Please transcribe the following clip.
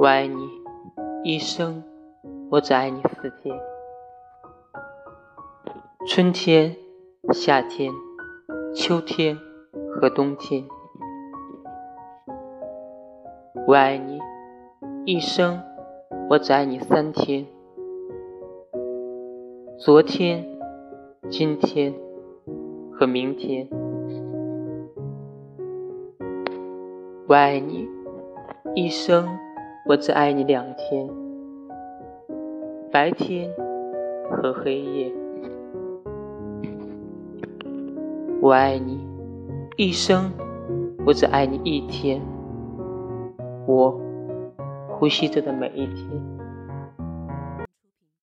我爱你一生，我只爱你四天：春天、夏天、秋天和冬天。我爱你一生，我只爱你三天：昨天、今天和明天。我爱你一生，我只爱你两天：白天和黑夜。我爱你一生，我只爱你一天。我呼吸着的每一天。